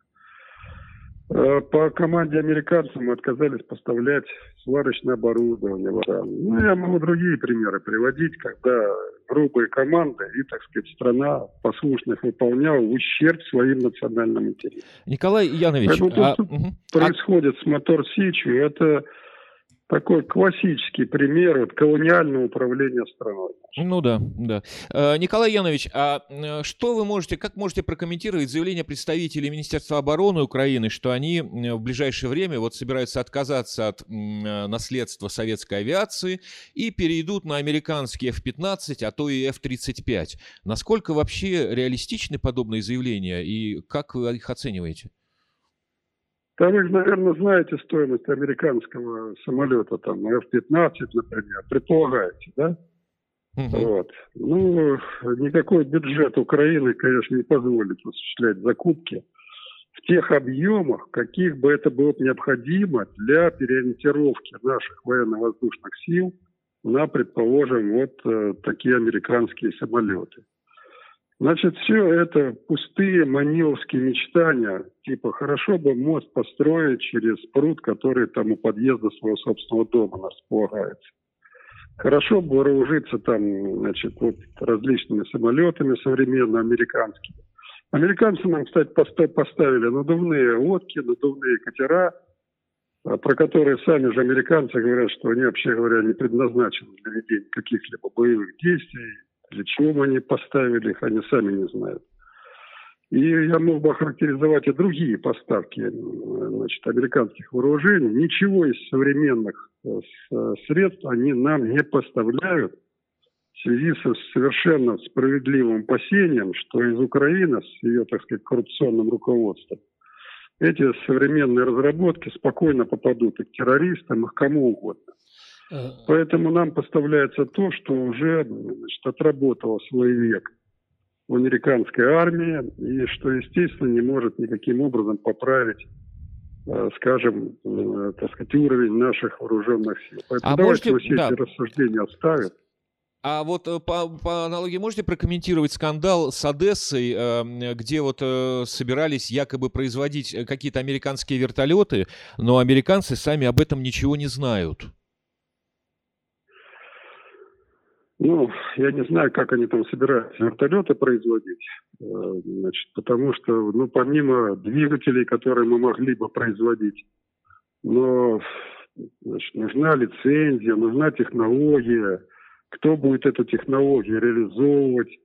Э, по команде американцев мы отказались поставлять сварочное оборудование в Иран. Ну, я могу другие примеры приводить, когда грубые команды и, так сказать, страна послушных выполняла ущерб своим национальным интересам. Николай Янович, Поэтому а... то, что а... происходит с Мотор Сичью, это такой классический пример вот, колониального управления страной. Ну да, да. Э, Николай Янович, а э, что вы можете, как можете прокомментировать заявление представителей Министерства обороны Украины, что они в ближайшее время вот собираются отказаться от э, наследства советской авиации и перейдут на американские F-15, а то и F-35? Насколько вообще реалистичны подобные заявления и как вы их оцениваете? Там вы, наверное, знаете стоимость американского самолета, там, F-15, например, предполагаете, да? Угу. Вот. Ну, никакой бюджет Украины, конечно, не позволит осуществлять закупки в тех объемах, каких бы это было необходимо для переориентировки наших военно-воздушных сил на, предположим, вот э, такие американские самолеты. Значит, все это пустые маниловские мечтания, типа хорошо бы мост построить через пруд, который там у подъезда своего собственного дома располагается. Хорошо бы вооружиться там, значит, вот различными самолетами современными, американскими. Американцы нам, кстати, поставили надувные лодки, надувные катера, а, про которые сами же американцы говорят, что они, вообще говоря, не предназначены для ведения каких-либо боевых действий, для чего они поставили их, они сами не знают. И я мог бы охарактеризовать и другие поставки значит, американских вооружений. Ничего из современных э, средств они нам не поставляют в связи со совершенно справедливым опасением, что из Украины с ее, так сказать, коррупционным руководством эти современные разработки спокойно попадут и к террористам, и к кому угодно. Э, Поэтому нам поставляется то, что уже значит, отработало свой век в американской армии, и что, естественно, не может никаким образом поправить э, скажем, э, так сказать, уровень наших вооруженных сил. Поэтому а давайте можете... все да. эти рассуждения оставим. А вот по, по аналогии можете прокомментировать скандал с Одессой, где вот собирались якобы производить какие-то американские вертолеты, но американцы сами об этом ничего не знают? Ну, я не знаю, как они там собираются вертолеты производить, э, значит, потому что, ну, помимо двигателей, которые мы могли бы производить, но Значит, нужна лицензия, нужна технология, кто будет эту технологию реализовывать.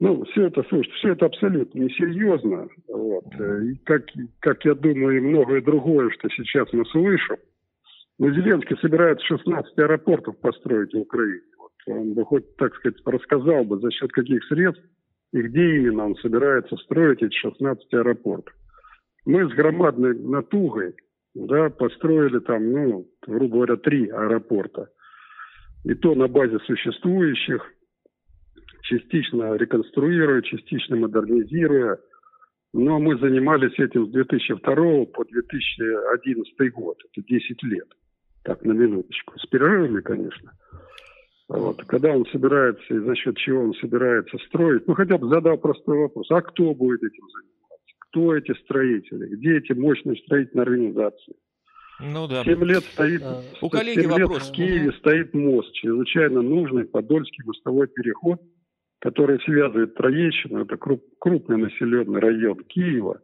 Ну, все это, слушайте, все это абсолютно несерьезно. Вот. И как, как я думаю, и многое другое, что сейчас мы слышим, но Зеленский собирается 16 аэропортов построить в Украине. Он бы хоть, так сказать, рассказал бы, за счет каких средств и где именно он собирается строить эти 16 аэропортов. Мы с громадной натугой да, построили там, ну, грубо говоря, три аэропорта. И то на базе существующих, частично реконструируя, частично модернизируя. Но мы занимались этим с 2002 по 2011 год. Это 10 лет. Так, на минуточку. С перерывами, конечно. Вот. Когда он собирается и за счет чего он собирается строить, ну хотя бы задал простой вопрос, а кто будет этим заниматься? Кто эти строители? Где эти мощные строительные организации? Ну да. Семь лет стоит, у коллеги лет вопрос. в Киеве угу. стоит мост, чрезвычайно нужный Подольский мостовой переход, который связывает Троещину, это круп, крупный населенный район Киева,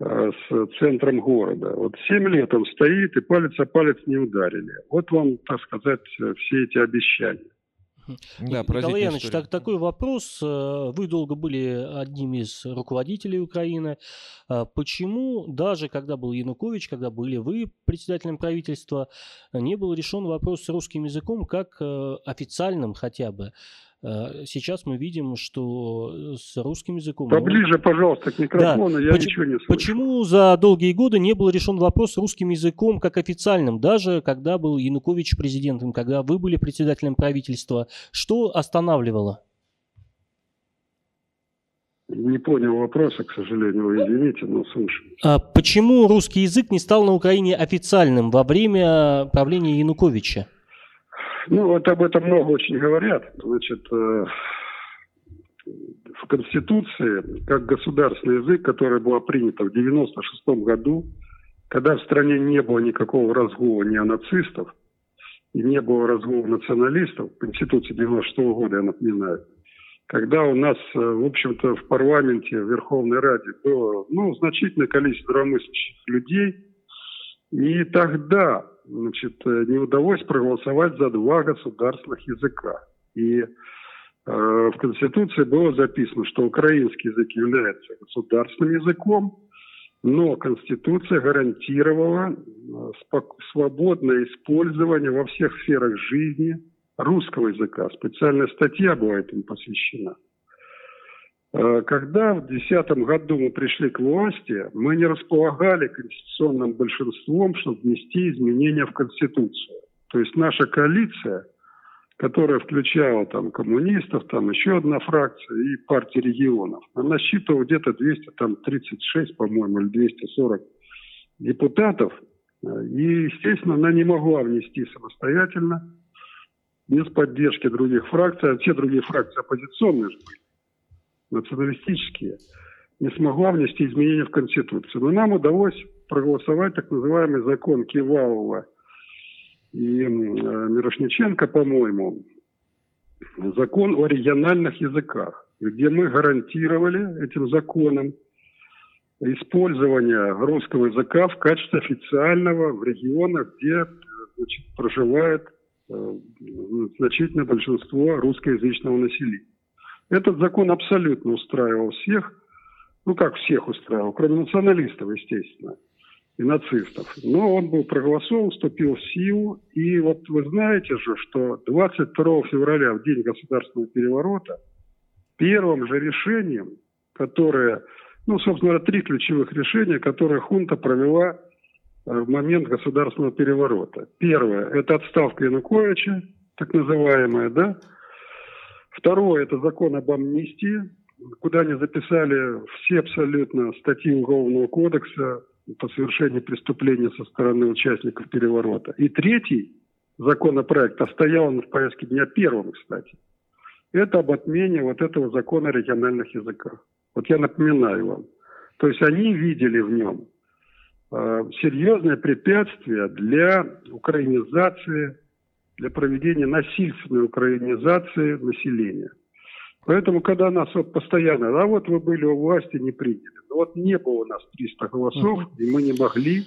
с центром города. Вот семь лет он стоит, и палец о палец не ударили. Вот вам, так сказать, все эти обещания. Да, Николай Янович, так, такой вопрос. Э, вы долго были одним из руководителей Украины. Э, почему даже когда был Янукович, когда были вы председателем правительства, не был решен вопрос с русским языком как официальным хотя бы? Э, сейчас мы видим, что э, с русским языком... Поближе, пожалуйста, к микрофону, да. я Поч- ничего не слышу. Почему за долгие годы не был решен вопрос с русским языком как официальным, даже когда был Янукович президентом, когда вы были председателем правительства? Что останавливало? Не понял вопроса, к сожалению, вы извините, но слушаю. А почему русский язык не стал на Украине официальным во время правления Януковича? Ну, вот об этом много очень говорят. Значит, э, в Конституции, как государственный язык, который был принят в 96 году, когда в стране не было никакого разгула неонацистов и не было разгула националистов, Конституции 96 года, я напоминаю, когда у нас, э, в общем-то, в парламенте, в Верховной Раде было ну, значительное количество здравомыслящих людей, и тогда значит, э, не удалось проголосовать за два государственных языка. И э, в Конституции было записано, что украинский язык является государственным языком, но Конституция гарантировала э, свободное использование во всех сферах жизни русского языка. Специальная статья была этому посвящена. Э, когда в 2010 году мы пришли к власти, мы не располагали конституционным большинством, чтобы внести изменения в Конституцию. То есть наша коалиция, которая включала там коммунистов, там еще одна фракция и партии регионов, она насчитывала где-то 236, по-моему, или 240 депутатов. И, естественно, она не могла внести самостоятельно, без поддержки других фракций, а все другие фракции оппозиционные же были националистические, не смогла внести изменения в Конституцию. Но нам удалось проголосовать так называемый закон Кивалова и э, Мирошниченко, по-моему, закон о региональных языках, где мы гарантировали этим законом использование русского языка в качестве официального в регионах, где значит, проживает э, значительное большинство русскоязычного населения. Этот закон абсолютно устраивал всех, ну как всех устраивал, кроме националистов, естественно, и нацистов. Но он был проголосован, вступил в силу, и вот вы знаете же, что 22 февраля, в день государственного переворота, первым же решением, которое, ну, собственно говоря, три ключевых решения, которые хунта провела э, в момент государственного переворота. Первое – это отставка Януковича, так называемая, да, Второе – это закон об амнистии, куда они записали все абсолютно статьи Уголовного кодекса по совершению преступления со стороны участников переворота. И третий законопроект, а стоял он в повестке дня первым, кстати, это об отмене вот этого закона о региональных языках. Вот я напоминаю вам. То есть они видели в нем э, серьезное препятствие для украинизации для проведения насильственной украинизации населения. Поэтому, когда нас вот постоянно, а вот вы были у власти, не приняли. Но вот не было у нас 300 голосов, и мы не могли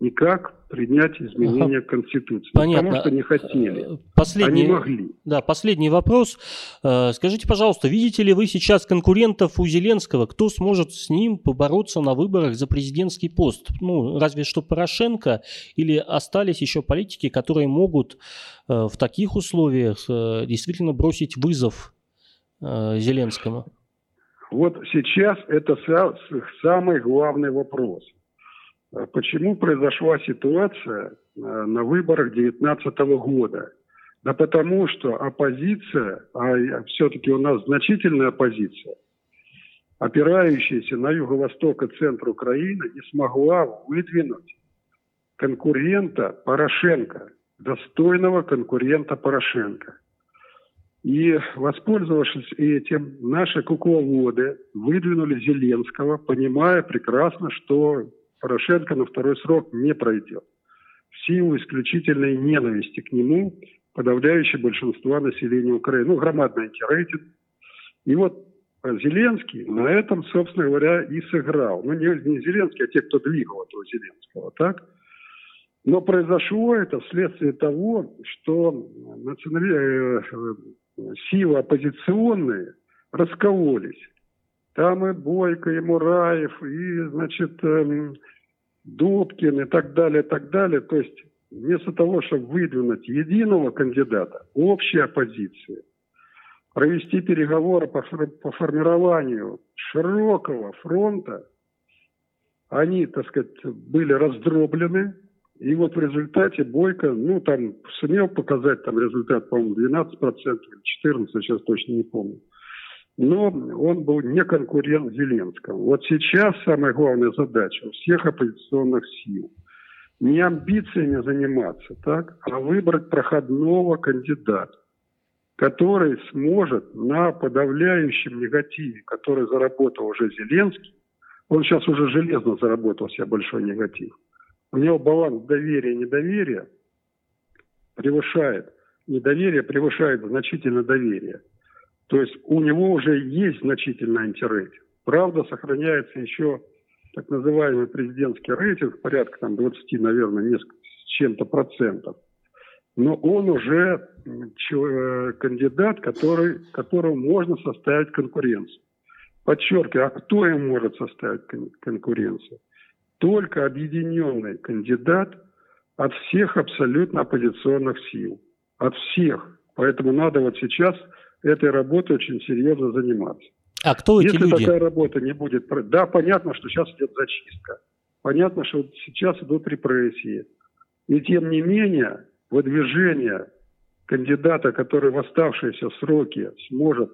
никак принять изменения ага. Конституции. Понятно. Потому что не хотели. Э, последний, Они могли. Да, последний вопрос. Э, скажите, пожалуйста, видите ли вы сейчас конкурентов у Зеленского? Кто сможет с ним побороться на выборах за президентский пост? Ну, разве что Порошенко? Или остались еще политики, которые могут э, в таких условиях действительно бросить вызов Зеленскому? Вот сейчас это самый главный вопрос – почему произошла ситуация э, на выборах 2019 года? Да потому что оппозиция, а все-таки у нас значительная оппозиция, опирающаяся на юго-восток и центр Украины, не смогла выдвинуть конкурента Порошенко, достойного конкурента Порошенко. И, воспользовавшись этим, наши кукловоды выдвинули Зеленского, понимая прекрасно, что Порошенко на второй срок не пройдет. В силу исключительной ненависти к нему подавляющее большинство населения Украины. Ну, громадный антирейтинг. И вот Зеленский на этом, собственно говоря, и сыграл. Ну, не, не Зеленский, а те, кто двигал этого Зеленского, так? Но произошло это вследствие того, что национали... Э, силы оппозиционные раскололись. Там и Бойко, и Мураев, и, значит, эм, Добкин и так далее, так далее. То есть вместо того, чтобы выдвинуть единого кандидата, общей оппозиции, провести переговоры по, по формированию широкого фронта, они, так сказать, были раздроблены, и вот в результате Бойко, ну, там, сумел показать там результат, по-моему, 12% или 14%, сейчас точно не помню но он был не конкурент Зеленскому. Вот сейчас самая главная задача у всех оппозиционных сил не амбициями заниматься, так, а выбрать проходного кандидата, который сможет на подавляющем негативе, который заработал уже Зеленский, он сейчас уже железно заработал себе большой негатив. У него баланс доверия и недоверия превышает, недоверие превышает значительно доверие. То есть у него уже есть значительный антирейтинг. Правда, сохраняется еще так называемый президентский рейтинг, порядка там 20, наверное, несколько с чем-то процентов. Но он уже э, кандидат, который, которому можно составить конкуренцию. Подчеркиваю, а кто им может составить конкуренцию? Только объединенный кандидат от всех абсолютно оппозиционных сил. От всех. Поэтому надо вот сейчас этой работой очень серьезно заниматься. А кто эти Если люди? Такая работа не будет... Да, понятно, что сейчас идет зачистка. Понятно, что сейчас идут репрессии. И тем не менее, выдвижение кандидата, который в оставшиеся сроки сможет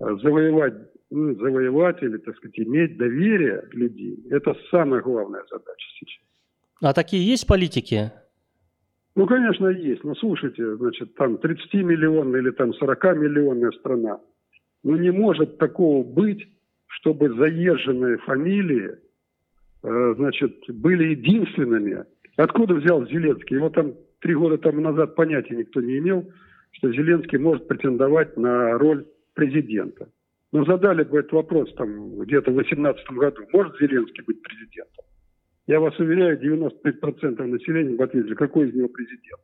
э, завоевать, ну, завоевать или, так сказать, иметь доверие людей, это самая главная задача сейчас. А такие есть политики? Ну, конечно, есть. Но слушайте, значит, там 30-миллионная или там 40-миллионная страна. Ну, не может такого быть, чтобы заезженные фамилии, э, значит, были единственными. Откуда взял Зеленский? Его там три года тому назад понятия никто не имел, что Зеленский может претендовать на роль президента. Но задали бы этот вопрос там где-то в 2018 году. Может Зеленский быть президентом? Я вас уверяю, 95% населения бы ответили, какой из него президент.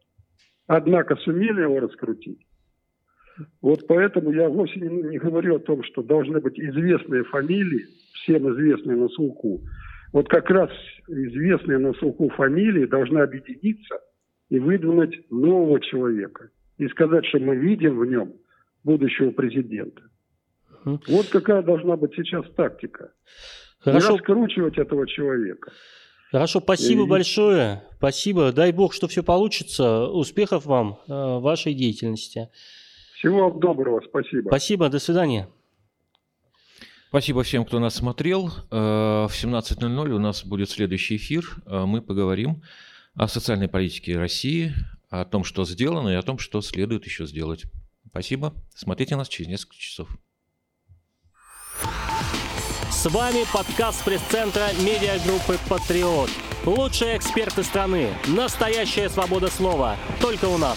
Однако сумели его раскрутить. Вот поэтому я вовсе не, не говорю о том, что должны быть известные фамилии, всем известные на слуху. Вот как раз известные на слуху фамилии должны объединиться и выдвинуть нового человека. И сказать, что мы видим в нем будущего президента. Вот какая должна быть сейчас тактика. Хорошо. Не раскручивать этого человека. Хорошо, спасибо и... большое. Спасибо. Дай бог, что все получится. Успехов вам э, вашей деятельности. Всего доброго, спасибо. Спасибо, до свидания. Спасибо всем, кто нас смотрел. Э, в 17.00 у нас будет следующий эфир. Э, мы поговорим о социальной политике России, о том, что сделано, и о том, что следует еще сделать. Спасибо. Смотрите нас через несколько часов. С вами подкаст пресс-центра медиагруппы «Патриот». Лучшие эксперты страны. Настоящая свобода слова. Только у нас.